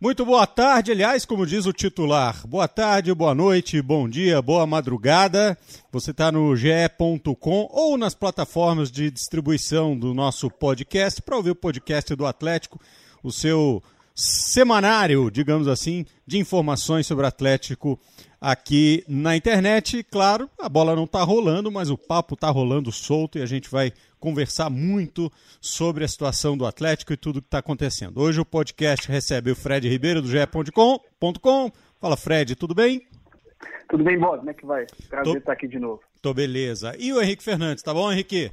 Muito boa tarde, aliás, como diz o titular. Boa tarde, boa noite, bom dia, boa madrugada. Você está no ge.com ou nas plataformas de distribuição do nosso podcast para ouvir o podcast do Atlético, o seu semanário, digamos assim, de informações sobre o Atlético aqui na internet. Claro, a bola não está rolando, mas o papo está rolando solto e a gente vai conversar muito sobre a situação do Atlético e tudo que está acontecendo. Hoje o podcast recebe o Fred Ribeiro do GE.com. Fala, Fred, tudo bem? Tudo bem, Bob? Como é que vai? Prazer tô... estar aqui de novo. Tô beleza. E o Henrique Fernandes, tá bom, Henrique?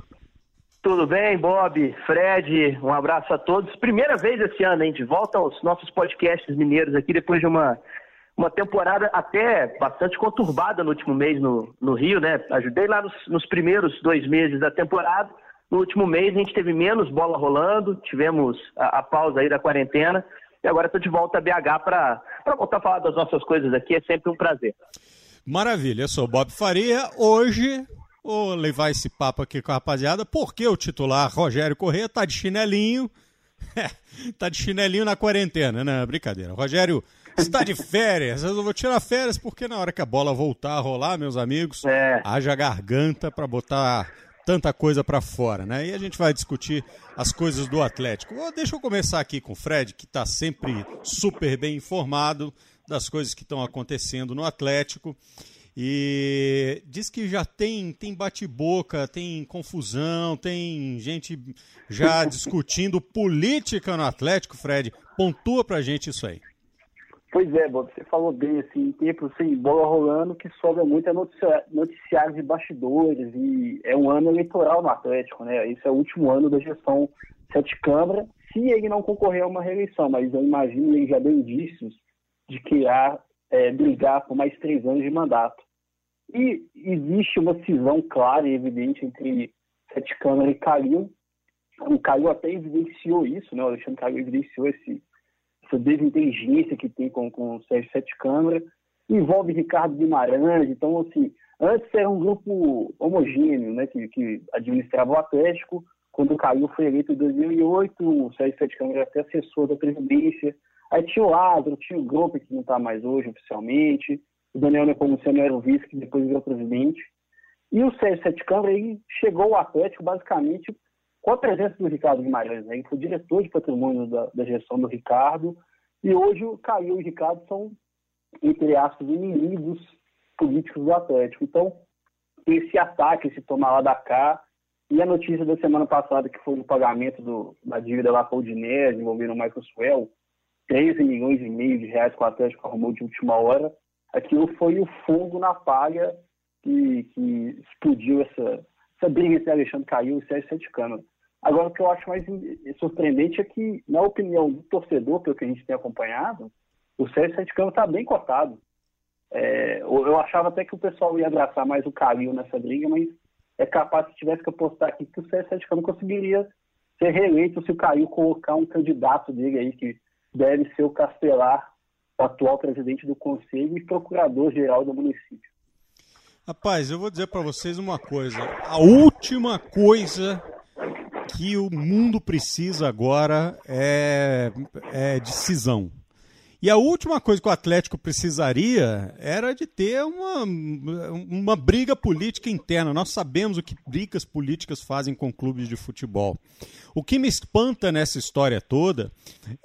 Tudo bem, Bob, Fred, um abraço a todos. Primeira vez esse ano, hein? De volta aos nossos podcasts mineiros aqui, depois de uma, uma temporada até bastante conturbada no último mês no, no Rio, né? Ajudei lá nos, nos primeiros dois meses da temporada. No último mês a gente teve menos bola rolando, tivemos a, a pausa aí da quarentena. E agora estou de volta a BH para voltar a falar das nossas coisas aqui, é sempre um prazer. Maravilha, eu sou Bob Faria. Hoje vou levar esse papo aqui com a rapaziada, porque o titular Rogério Corrêa tá de chinelinho. tá de chinelinho na quarentena, né? Brincadeira. Rogério está de férias. Eu vou tirar férias porque na hora que a bola voltar a rolar, meus amigos, é. haja garganta para botar tanta coisa para fora, né? E a gente vai discutir as coisas do Atlético. Deixa eu começar aqui com o Fred, que está sempre super bem informado das coisas que estão acontecendo no Atlético. E diz que já tem, tem bate-boca, tem confusão, tem gente já discutindo política no Atlético, Fred. Pontua pra gente isso aí. Pois é, Bob, você falou bem, assim, em tempo sem bola rolando, que sobra muito é noticia, noticiários e bastidores, e é um ano eleitoral no Atlético, né? Esse é o último ano da gestão Sete Câmara, se ele não concorrer a uma reeleição, mas eu imagino que ele já deu indícios de criar é, brigar por mais três anos de mandato. E existe uma cisão clara e evidente entre Sete Câmara e Calil. O Calil até evidenciou isso, né? o Alexandre Calil evidenciou esse, essa desinteligência que tem com, com o Sérgio Sete Câmara. Envolve Ricardo Guimarães, então, assim, antes era um grupo homogêneo, né, que, que administrava o Atlético. Quando o Calil foi eleito em 2008, o Sérgio Sete Câmara até assessor da presidência. Aí tinha o Lázaro, tinha o Grupo, que não está mais hoje oficialmente, o Daniel Nepomuceno era o vice, que depois virou presidente. E o Sérgio Sete Câmara ele chegou ao Atlético basicamente com a presença do Ricardo Guimarães. Né? Ele foi diretor de patrimônio da, da gestão do Ricardo. E hoje o Caio e o Ricardo são, entre aspas, inimigos políticos do Atlético. Então, esse ataque, esse tomar lá da cá, e a notícia da semana passada, que foi o pagamento do, da dívida lá com o Dinés, envolvendo o Michael Swell, 13 milhões e meio de reais que o Atlético arrumou de última hora. Aquilo foi o fogo na palha que, que explodiu essa, essa briga entre Alexandre Caiu e Sérgio Sete Câmara. Agora, o que eu acho mais surpreendente é que, na opinião do torcedor, pelo que a gente tem acompanhado, o Sérgio Sete Câmara está bem cotado. É, eu achava até que o pessoal ia abraçar mais o Calil nessa briga, mas é capaz, se tivesse que apostar aqui, que o Sérgio Sete Câmara conseguiria ser reeleito se o Calil colocar um candidato dele aí que deve ser o Castelar, o atual presidente do Conselho e procurador-geral do município. Rapaz, eu vou dizer para vocês uma coisa. A última coisa que o mundo precisa agora é, é decisão. E a última coisa que o Atlético precisaria era de ter uma, uma briga política interna. Nós sabemos o que brigas políticas fazem com clubes de futebol. O que me espanta nessa história toda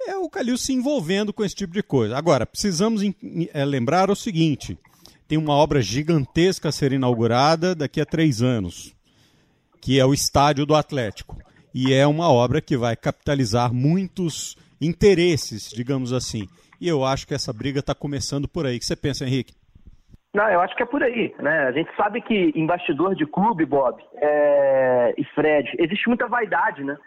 é o Calil se envolvendo com esse tipo de coisa. Agora, precisamos é, lembrar o seguinte: tem uma obra gigantesca a ser inaugurada daqui a três anos, que é o Estádio do Atlético. E é uma obra que vai capitalizar muitos interesses, digamos assim. E eu acho que essa briga está começando por aí. O que você pensa, Henrique? Não, eu acho que é por aí, né? A gente sabe que em bastidor de clube, Bob é... e Fred, existe muita vaidade, né?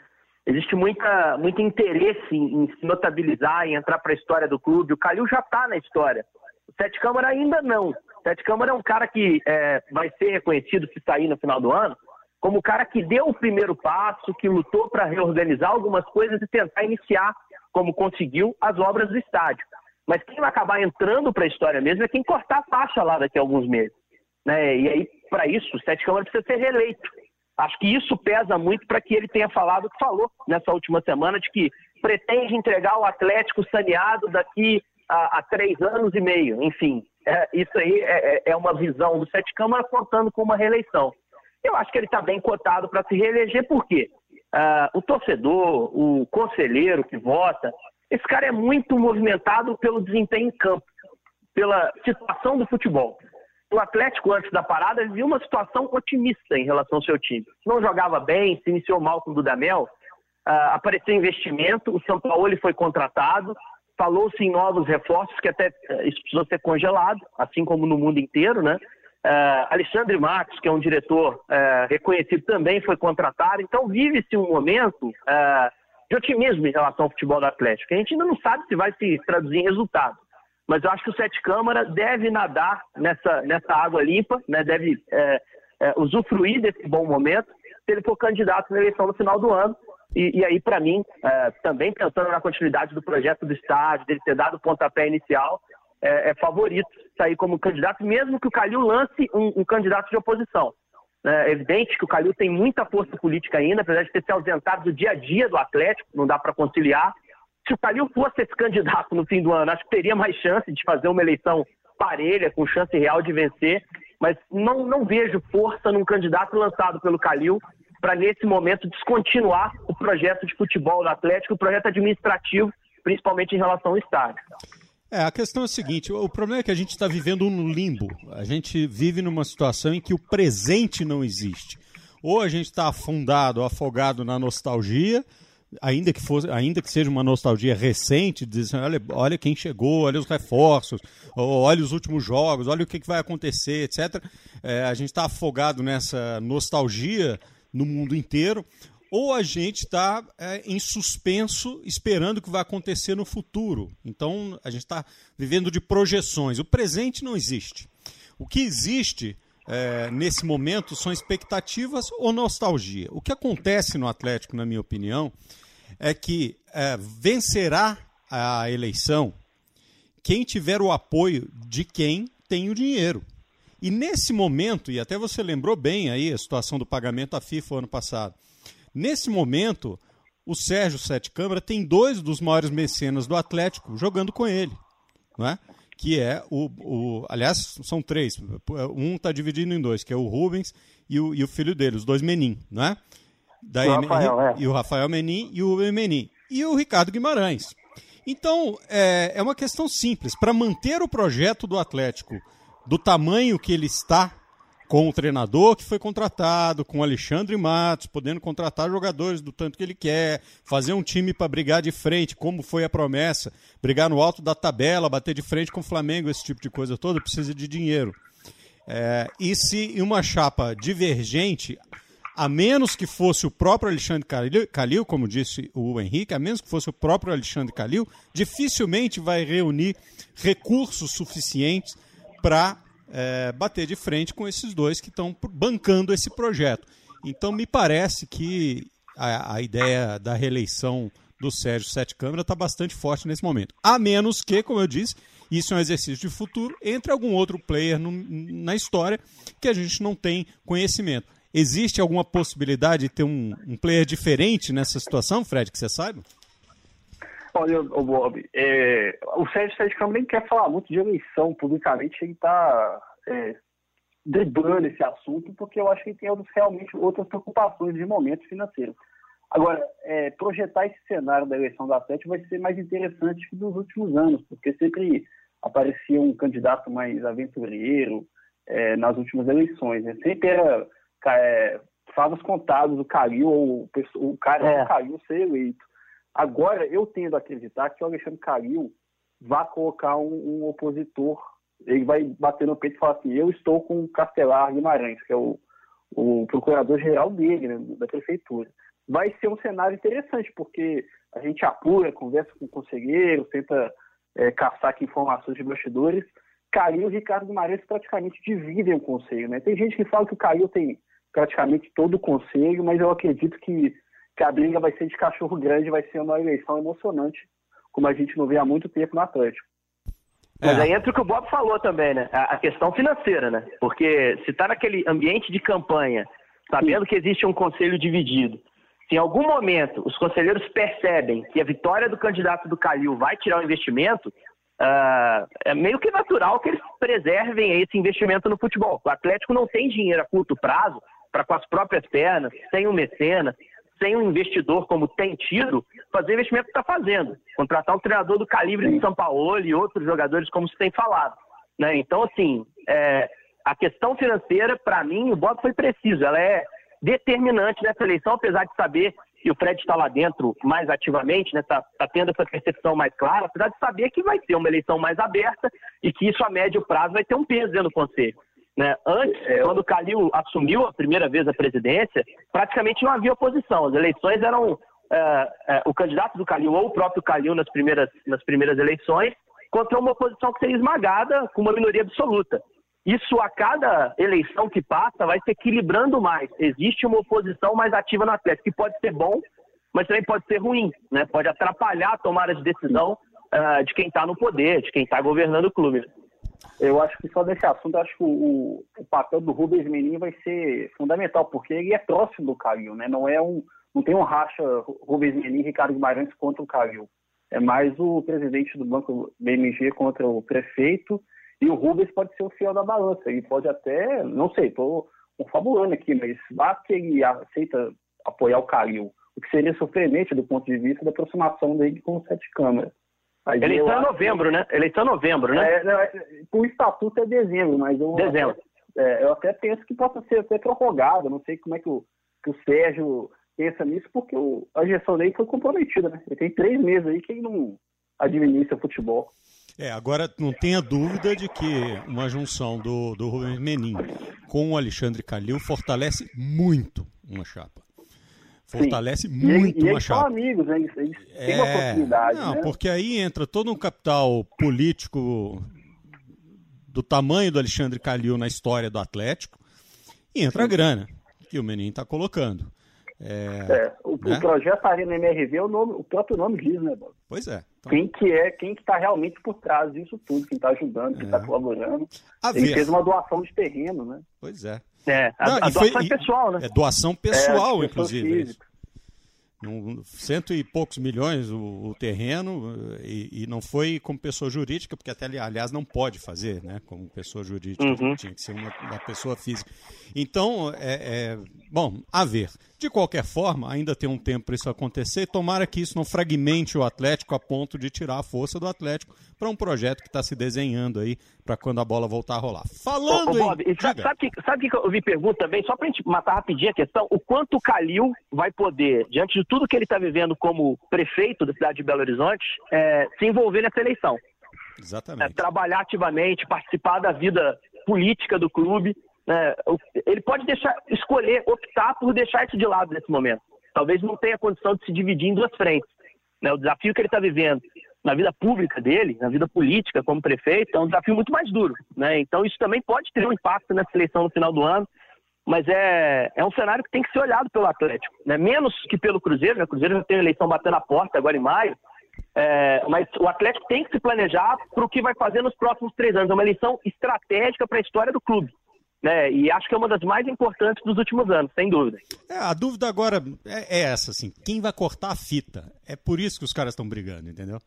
Existe muita, muito interesse em, se notabilizar, em entrar para a história do clube. O Calil já está na história. O Sete Câmara ainda não. O Sete Câmara é um cara que é, vai ser reconhecido se sair no final do ano como o cara que deu o primeiro passo, que lutou para reorganizar algumas coisas e tentar iniciar como conseguiu as obras do estádio. Mas quem vai acabar entrando para a história mesmo é quem cortar a faixa lá daqui a alguns meses. Né? E aí, para isso, o Sete Câmara precisa ser reeleito. Acho que isso pesa muito para que ele tenha falado o que falou nessa última semana, de que pretende entregar o Atlético saneado daqui a, a três anos e meio. Enfim, é, isso aí é, é, é uma visão do Sete Câmara contando com uma reeleição. Eu acho que ele está bem cotado para se reeleger, por quê? Uh, o torcedor, o conselheiro que vota, esse cara é muito movimentado pelo desempenho em campo, pela situação do futebol. O Atlético, antes da parada, viu uma situação otimista em relação ao seu time. Não jogava bem, se iniciou mal com o Dudamel, uh, apareceu investimento, o São Paulo foi contratado, falou-se em novos reforços, que até uh, isso precisou ser congelado, assim como no mundo inteiro, né? Uh, Alexandre Marcos, que é um diretor uh, reconhecido, também foi contratado. Então, vive-se um momento uh, de otimismo em relação ao futebol do Atlético. A gente ainda não sabe se vai se traduzir em resultado. Mas eu acho que o Sete Câmara deve nadar nessa, nessa água limpa, né? deve usufruir desse bom momento, se ele for candidato na eleição no final do ano. E, e aí, para mim, também pensando na continuidade do projeto do estádio, dele ter dado o pontapé inicial, é, é favorito sair como candidato, mesmo que o Calil lance um, um candidato de oposição. É evidente que o Calil tem muita força política ainda, apesar de ter se ausentado do dia a dia do Atlético, não dá para conciliar. Se o Calil fosse esse candidato no fim do ano, acho que teria mais chance de fazer uma eleição parelha, com chance real de vencer, mas não, não vejo força num candidato lançado pelo Calil para, nesse momento, descontinuar o projeto de futebol do Atlético, o projeto administrativo, principalmente em relação ao estádio. É, a questão é a seguinte: o problema é que a gente está vivendo um limbo. A gente vive numa situação em que o presente não existe. Ou a gente está afundado, afogado na nostalgia, ainda que, fosse, ainda que seja uma nostalgia recente, dizendo, olha, olha quem chegou, olha os reforços, olha os últimos jogos, olha o que, que vai acontecer, etc. É, a gente está afogado nessa nostalgia no mundo inteiro ou a gente está é, em suspenso esperando o que vai acontecer no futuro. Então a gente está vivendo de projeções. O presente não existe. O que existe é, nesse momento são expectativas ou nostalgia. O que acontece no Atlético, na minha opinião, é que é, vencerá a eleição quem tiver o apoio de quem tem o dinheiro. E nesse momento, e até você lembrou bem aí a situação do pagamento à FIFA ano passado, Nesse momento, o Sérgio Sete Câmara tem dois dos maiores mecenas do Atlético jogando com ele, não é? que é o, o. Aliás, são três. Um está dividido em dois, que é o Rubens e o, e o filho dele, os dois Menin, não é? Da o Rafael, é. E o Rafael Menin e o Menin. E o Ricardo Guimarães. Então, é, é uma questão simples. Para manter o projeto do Atlético do tamanho que ele está, com o treinador que foi contratado, com o Alexandre Matos, podendo contratar jogadores do tanto que ele quer, fazer um time para brigar de frente, como foi a promessa, brigar no alto da tabela, bater de frente com o Flamengo, esse tipo de coisa toda, precisa de dinheiro. É, e se uma chapa divergente, a menos que fosse o próprio Alexandre Calil, como disse o Henrique, a menos que fosse o próprio Alexandre Calil, dificilmente vai reunir recursos suficientes para é, bater de frente com esses dois que estão bancando esse projeto. Então, me parece que a, a ideia da reeleição do Sérgio Sete Câmara está bastante forte nesse momento. A menos que, como eu disse, isso é um exercício de futuro entre algum outro player no, na história que a gente não tem conhecimento. Existe alguma possibilidade de ter um, um player diferente nessa situação, Fred, que você saiba? Olha, o Bob, é, o Sérgio Sérgio Câmara nem quer falar muito de eleição publicamente, ele está é, driblando esse assunto, porque eu acho que ele tem outros, realmente outras preocupações de momento financeiro. Agora, é, projetar esse cenário da eleição da Atlético vai ser mais interessante que dos últimos anos, porque sempre aparecia um candidato mais aventureiro é, nas últimas eleições. Né? Sempre era é, favas contados, o Calil ou o cara é. do Calil ser eleito. Agora, eu tendo a acreditar que o Alexandre Calil vai colocar um, um, opositor, ele vai bater no peito e falar assim, eu estou com o Castelar Guimarães, que é o, o procurador-geral dele, né, da prefeitura. Vai ser um cenário interessante, porque a gente apura, conversa com o conselheiro, tenta é, caçar aqui informações de bastidores. Calil e Ricardo Guimarães praticamente dividem o conselho. Né? Tem gente que fala que o Calil tem praticamente todo o conselho, mas eu acredito que que a briga vai ser de cachorro grande, vai ser uma eleição emocionante, como a gente não vê há muito tempo no Atlético. Mas é. aí entra o que o Bob falou também, né? A questão financeira, né? Porque se está naquele ambiente de campanha sabendo que existe um conselho dividido, se em algum momento os conselheiros percebem que a vitória do candidato do Calil vai tirar o investimento, uh, é meio que natural que eles preservem esse investimento no futebol. O Atlético não tem dinheiro a curto prazo para com as próprias pernas, sem o mecenas, sem um investidor como tem tido, fazer o investimento que está fazendo. Contratar um treinador do calibre de São Paulo e outros jogadores, como se tem falado. Né? Então, assim, é, a questão financeira, para mim, o voto foi preciso. Ela é determinante nessa eleição, apesar de saber que o Fred está lá dentro mais ativamente, está né, tá, tá tendo essa percepção mais clara, apesar de saber que vai ser uma eleição mais aberta e que isso a médio prazo vai ter um peso dentro do Conselho. Né? Antes, é, quando o Calil assumiu a primeira vez a presidência, praticamente não havia oposição. As eleições eram é, é, o candidato do Calil ou o próprio Calil nas primeiras, nas primeiras eleições contra uma oposição que seria esmagada com uma minoria absoluta. Isso a cada eleição que passa vai se equilibrando mais. Existe uma oposição mais ativa no Atlético, que pode ser bom, mas também pode ser ruim, né? pode atrapalhar a tomada de decisão uh, de quem está no poder, de quem está governando o clube. Eu acho que só desse assunto, acho que o, o papel do Rubens Menin vai ser fundamental, porque ele é próximo do Calil, né? Não é um, não tem um racha Rubens Menin e Ricardo Guimarães contra o Calil. É mais o presidente do Banco BMG contra o prefeito e o Rubens pode ser o fiel da balança. Ele pode até, não sei, estou confabulando aqui, mas basta que ele aceita apoiar o Calil, o que seria surpreendente do ponto de vista da aproximação dele com o Sete Câmara. Mas Eleição é novembro, né? Eleição é novembro, né? É, é, o estatuto é dezembro, mas eu, dezembro. É, eu até penso que possa ser até prorrogado. Não sei como é que o, que o Sérgio pensa nisso, porque o, a gestão dele foi comprometida, né? Ele tem três meses aí que ele não administra futebol. É, agora não tenha dúvida de que uma junção do, do Rubens Menin com o Alexandre Calil fortalece muito uma chapa. Fortalece Sim. muito e, e chapa. são amigos, né? Eles, eles é... têm uma possibilidade. Não, né? porque aí entra todo um capital político do tamanho do Alexandre Calil na história do Atlético e entra Sim. a grana que o Menin está colocando. É, é, o, né? o, projeto Arena MRV, o, nome, o próprio nome diz, né, Bob? Pois é. Então... Quem que é, quem que está realmente por trás disso tudo, quem está ajudando, quem está é. colaborando. A Ele ver. fez uma doação de terreno, né? Pois é. É, a, Não, a doação foi, é pessoal, né? É doação pessoal, é, inclusive um, cento e poucos milhões o, o terreno e, e, não foi como pessoa jurídica, porque até aliás não pode fazer, né? Como pessoa jurídica uhum. tinha que ser uma, uma, pessoa física. Então, é, é, bom, a ver. De qualquer forma, ainda tem um tempo para isso acontecer. Tomara que isso não fragmente o Atlético a ponto de tirar a força do Atlético para um projeto que está se desenhando aí para quando a bola voltar a rolar. Falando ô, ô, Bob, em... sabe, sabe, que, sabe que eu vi pergunta também, só para a gente matar rapidinho a questão, o quanto o Calil vai poder, diante de tudo que ele está vivendo como prefeito da cidade de Belo Horizonte, é, se envolver nessa eleição. Exatamente. É, trabalhar ativamente, participar da vida política do clube. Né? Ele pode deixar, escolher, optar por deixar isso de lado nesse momento. Talvez não tenha condição de se dividir em duas frentes. Né? O desafio que ele está vivendo na vida pública dele, na vida política como prefeito, é um desafio muito mais duro. Né? Então isso também pode ter um impacto nessa eleição no final do ano, mas é, é um cenário que tem que ser olhado pelo Atlético, né? menos que pelo Cruzeiro, né? o Cruzeiro já tem eleição batendo a porta agora em maio, é, mas o Atlético tem que se planejar para o que vai fazer nos próximos três anos. É uma eleição estratégica para a história do clube. Né? E acho que é uma das mais importantes dos últimos anos, sem dúvida. É, a dúvida agora é, é essa, assim, quem vai cortar a fita? É por isso que os caras estão brigando, entendeu?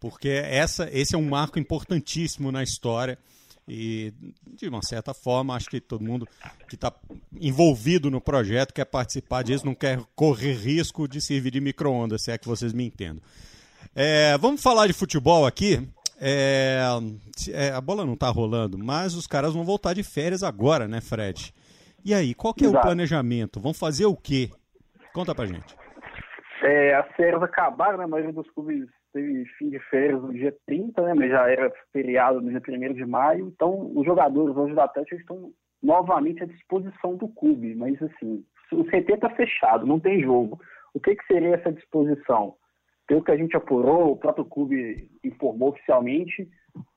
porque essa, esse é um marco importantíssimo na história e, de uma certa forma, acho que todo mundo que está envolvido no projeto quer participar disso, não quer correr risco de servir de micro-ondas, se é que vocês me entendam. É, vamos falar de futebol aqui. É, é, a bola não está rolando, mas os caras vão voltar de férias agora, né, Fred? E aí, qual que é Exato. o planejamento? Vão fazer o quê? Conta pra gente. É, as férias acabaram, né? A maioria dos clubes teve fim de férias no dia 30, né? Mas já era feriado no dia 1 de maio. Então, os jogadores hoje do Atlético estão novamente à disposição do clube. Mas, assim, o CT está fechado, não tem jogo. O que, que seria essa disposição? Pelo que a gente apurou, o próprio clube informou oficialmente,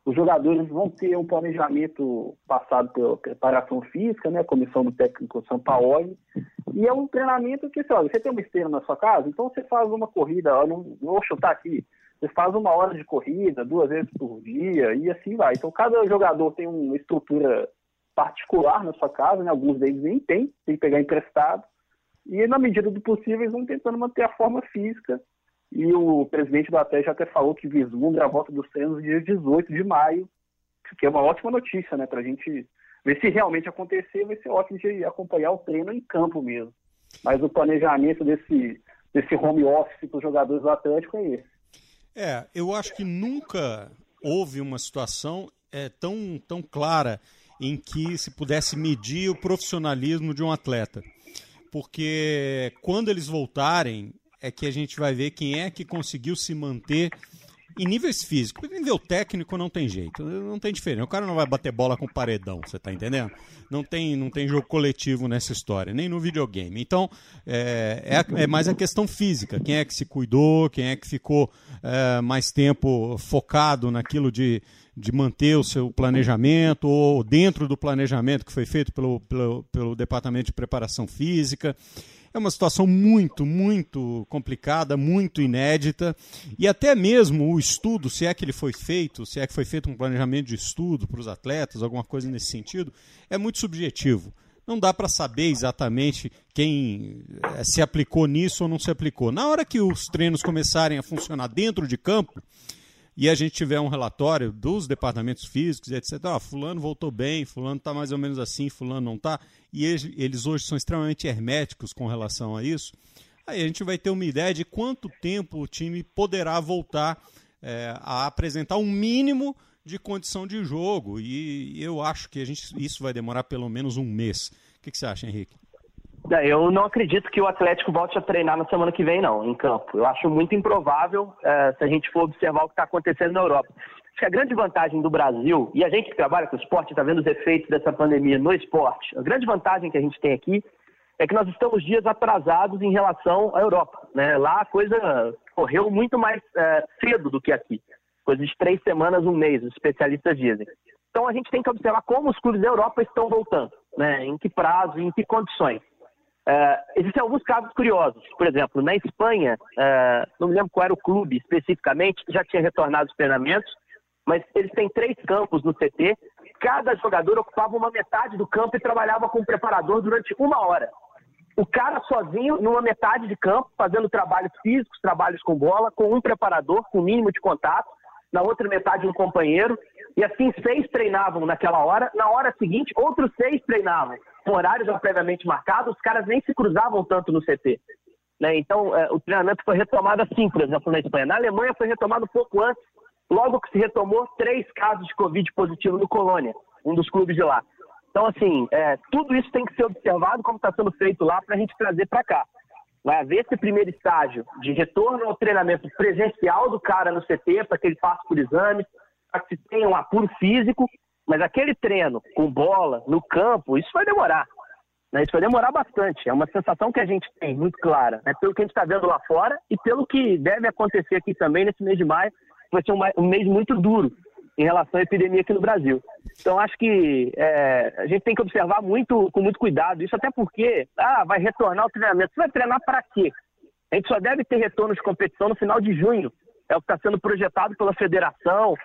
os jogadores vão ter um planejamento passado pela preparação física, né, comissão do técnico São Paulo, e é um treinamento que, olha, você tem uma esteira na sua casa, então você faz uma corrida, eu não vou chutar aqui, você faz uma hora de corrida, duas vezes por dia, e assim vai. Então cada jogador tem uma estrutura particular na sua casa, né? alguns deles nem tem, tem que pegar emprestado. E na medida do possível eles vão tentando manter a forma física. E o presidente do Atlético até falou que vislumbra a volta dos treinos no dia 18 de maio, que é uma ótima notícia, né? Para a gente ver se realmente acontecer, vai ser ótimo de acompanhar o treino em campo mesmo. Mas o planejamento desse, desse home office para os jogadores do Atlético é esse. É, eu acho que nunca houve uma situação é, tão, tão clara em que se pudesse medir o profissionalismo de um atleta. Porque quando eles voltarem, é que a gente vai ver quem é que conseguiu se manter em níveis físicos. Em nível técnico não tem jeito, não tem diferença. O cara não vai bater bola com paredão, você tá entendendo? Não tem, não tem jogo coletivo nessa história, nem no videogame. Então, é, é, é mais a questão física. Quem é que se cuidou, quem é que ficou é, mais tempo focado naquilo de, de manter o seu planejamento, ou dentro do planejamento que foi feito pelo, pelo, pelo Departamento de Preparação Física. É uma situação muito, muito complicada, muito inédita. E até mesmo o estudo, se é que ele foi feito, se é que foi feito um planejamento de estudo para os atletas, alguma coisa nesse sentido, é muito subjetivo. Não dá para saber exatamente quem eh, se aplicou nisso ou não se aplicou. Na hora que os treinos começarem a funcionar dentro de campo, e a gente tiver um relatório dos departamentos físicos, etc. Ah, fulano voltou bem, fulano está mais ou menos assim, fulano não está, e eles, hoje são extremamente herméticos com relação a isso, aí a gente vai ter uma ideia de quanto tempo o time poderá voltar é, a apresentar um mínimo de condição de jogo. E eu acho que a gente, isso vai demorar pelo menos um mês. O que, que você acha, Henrique? É, eu não acredito que o Atlético volte a treinar na semana que vem, não, em campo. Eu acho muito improvável é, se a gente for observar o que está acontecendo na Europa. Acho que a grande vantagem do Brasil, e a gente que trabalha com esporte está vendo os efeitos dessa pandemia no esporte, a grande vantagem que a gente tem aqui é que nós estamos dias atrasados em relação à Europa. Né? Lá a coisa correu muito mais é, cedo do que aqui. Coisa de três semanas, um mês, os especialistas dizem. Então a gente tem que observar como os clubes da Europa estão voltando, né? em que prazo, em que condições. Uh, existem alguns casos curiosos. Por exemplo, na Espanha, uh, não me lembro qual era o clube especificamente, que já tinha retornado os treinamentos, mas eles têm três campos no CT. Cada jogador ocupava uma metade do campo e trabalhava com o preparador durante uma hora. O cara sozinho, numa metade de campo, fazendo trabalhos físicos, trabalhos com bola, com um preparador, com o mínimo de contato, na outra metade um companheiro, e assim seis treinavam naquela hora. Na hora seguinte, outros seis treinavam com horários já previamente marcados, os caras nem se cruzavam tanto no CT. Né? Então, é, o treinamento foi retomado assim, por exemplo, na Espanha. Na Alemanha foi retomado pouco antes, logo que se retomou três casos de Covid positivo no Colônia, um dos clubes de lá. Então, assim, é, tudo isso tem que ser observado como está sendo feito lá para a gente trazer para cá. Vai haver esse primeiro estágio de retorno ao treinamento presencial do cara no CT, para que ele passe por exames, para que se tenha um apuro físico mas aquele treino com bola no campo, isso vai demorar. Né? Isso vai demorar bastante. É uma sensação que a gente tem muito clara, né? pelo que a gente está vendo lá fora e pelo que deve acontecer aqui também nesse mês de maio, vai ser um mês muito duro em relação à epidemia aqui no Brasil. Então, acho que é, a gente tem que observar muito, com muito cuidado. Isso até porque, ah, vai retornar o treinamento. Você vai treinar para quê? A gente só deve ter retorno de competição no final de junho. É o que está sendo projetado pela federação,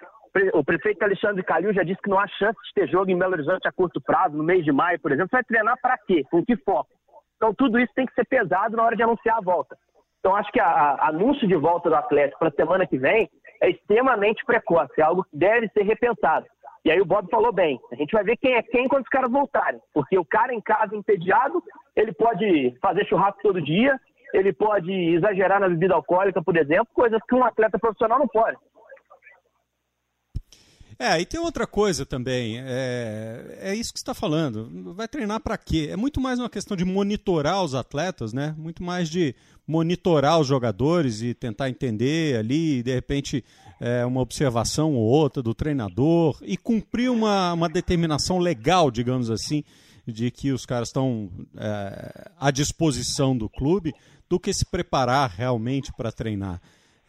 o prefeito Alexandre Calil já disse que não há chance de ter jogo em Belo Horizonte a curto prazo, no mês de maio, por exemplo. Você vai treinar para quê? Com que foco? Então, tudo isso tem que ser pesado na hora de anunciar a volta. Então, acho que a, anúncio de volta do Atlético para a semana que vem é extremamente precoce, é algo que deve ser repensado. E aí o Bob falou bem, a gente vai ver quem é quem quando os caras voltarem. Porque o cara em casa entediado, ele pode fazer churrasco todo dia, ele pode exagerar na bebida alcoólica, por exemplo, coisas que um atleta profissional não pode. É, e tem outra coisa também. É, é isso que você está falando. Vai treinar para quê? É muito mais uma questão de monitorar os atletas, né? Muito mais de monitorar os jogadores e tentar entender ali, de repente, é, uma observação ou outra do treinador e cumprir uma, uma determinação legal, digamos assim, de que os caras estão é, à disposição do clube, do que se preparar realmente para treinar.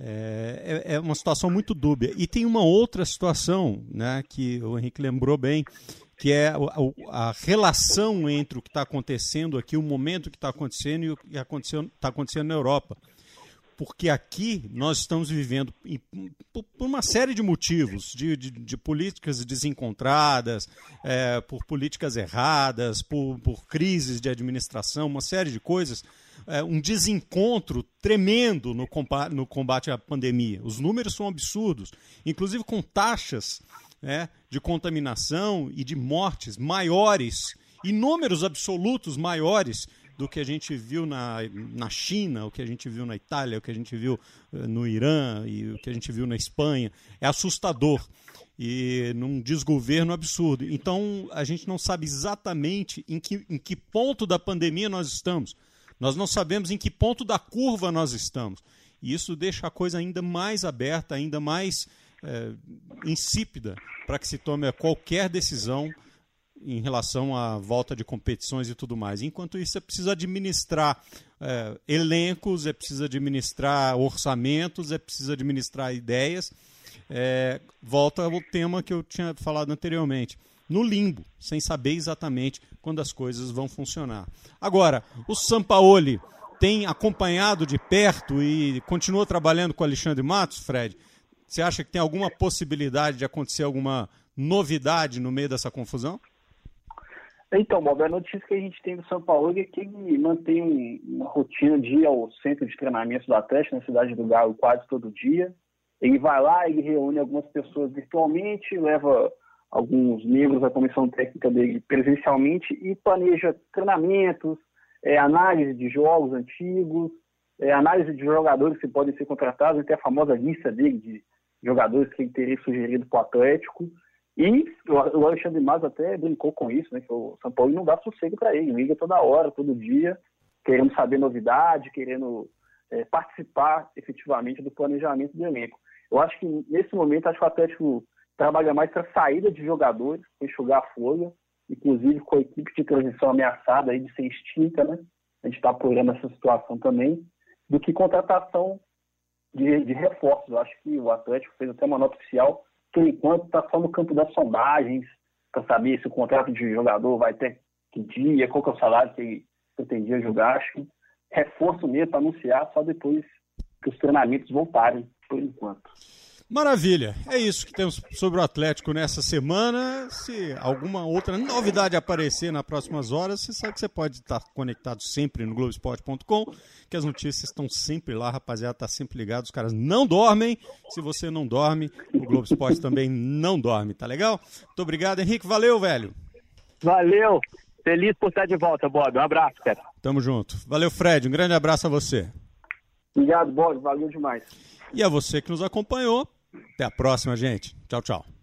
É, é, é, uma situação muito dúbia. E tem uma outra situação, né, que o Henrique lembrou bem, que é a, a relação entre o que está acontecendo aqui, o momento que está acontecendo e o que está acontecendo na Europa. porque aqui nós estamos vivendo, por uma série de motivos, de, de, de políticas desencontradas, é, por políticas erradas, por, por crises de administração, uma série de coisas, é, um desencontro tremendo no combate, no combate à pandemia. Os números são absurdos, inclusive com taxas né, de contaminação e de mortes maiores, e números absolutos maiores do que a gente viu na, na China, o que a gente viu na Itália, o que a gente viu uh, no Irã e o que a gente viu na Espanha. É assustador e num desgoverno absurdo. Então, a gente não sabe exatamente em que, em que ponto da pandemia nós estamos. Nós não sabemos em que ponto da curva nós estamos. E isso deixa a coisa ainda mais aberta, ainda mais é, insípida para que se tome qualquer decisão em relação à volta de competições e tudo mais. Enquanto isso, é preciso administrar é, elencos, é preciso administrar orçamentos, é preciso administrar ideias. É, volta ao tema que eu tinha falado anteriormente. No limbo, sem saber exatamente quando as coisas vão funcionar. Agora, o Sampaoli tem acompanhado de perto e continua trabalhando com o Alexandre Matos, Fred? Você acha que tem alguma possibilidade de acontecer alguma novidade no meio dessa confusão? Então, Bob, a notícia que a gente tem do São Paulo é que ele mantém uma rotina de ir ao centro de treinamento do Atlético, na cidade do Galo, quase todo dia. Ele vai lá, ele reúne algumas pessoas virtualmente, leva alguns membros da comissão técnica dele presencialmente e planeja treinamentos, é, análise de jogos antigos, é, análise de jogadores que podem ser contratados, até a famosa lista dele de jogadores que ele teria sugerido para o Atlético. E o Alexandre Mas até brincou com isso, né? Que o São Paulo não dá sossego para ele, liga toda hora, todo dia, querendo saber novidade, querendo é, participar efetivamente do planejamento do elenco. Eu acho que nesse momento acho que o Atlético trabalha mais para saída de jogadores, enxugar a folha, inclusive com a equipe de transição ameaçada aí de ser extinta, né? A gente está apurando essa situação também, do que contratação de, de reforços. Eu acho que o Atlético fez até uma nota oficial por enquanto, está só no campo das sondagens, para saber se o contrato de jogador vai ter que dia, qual que é o salário que pretendia jogar. Acho que reforço mesmo para anunciar só depois que os treinamentos voltarem, por enquanto. Maravilha, é isso que temos sobre o Atlético nessa semana. Se alguma outra novidade aparecer nas próximas horas, você sabe que você pode estar conectado sempre no Globoesporte.com, que as notícias estão sempre lá, rapaziada, tá sempre ligado. Os caras não dormem. Se você não dorme, o Globo Esporte também não dorme, tá legal? Muito obrigado, Henrique. Valeu, velho. Valeu. Feliz por estar de volta, Bob. Um abraço, cara. Tamo junto. Valeu, Fred. Um grande abraço a você. Obrigado, Bob. Valeu demais. E a você que nos acompanhou. Até a próxima, gente. Tchau, tchau.